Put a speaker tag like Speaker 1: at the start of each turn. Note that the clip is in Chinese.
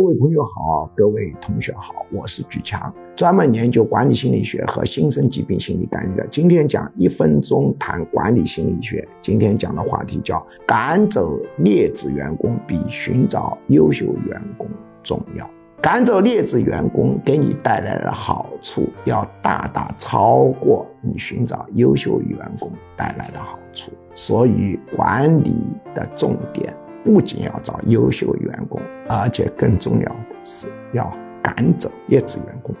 Speaker 1: 各位朋友好，各位同学好，我是举强，专门研究管理心理学和新生疾病心理干预的。今天讲一分钟谈管理心理学。今天讲的话题叫赶走劣质员工比寻找优秀员工重要。赶走劣质员工给你带来的好处，要大大超过你寻找优秀员工带来的好处。所以管理的重点。不仅要找优秀员工，而且更重要的是要赶走劣质员工。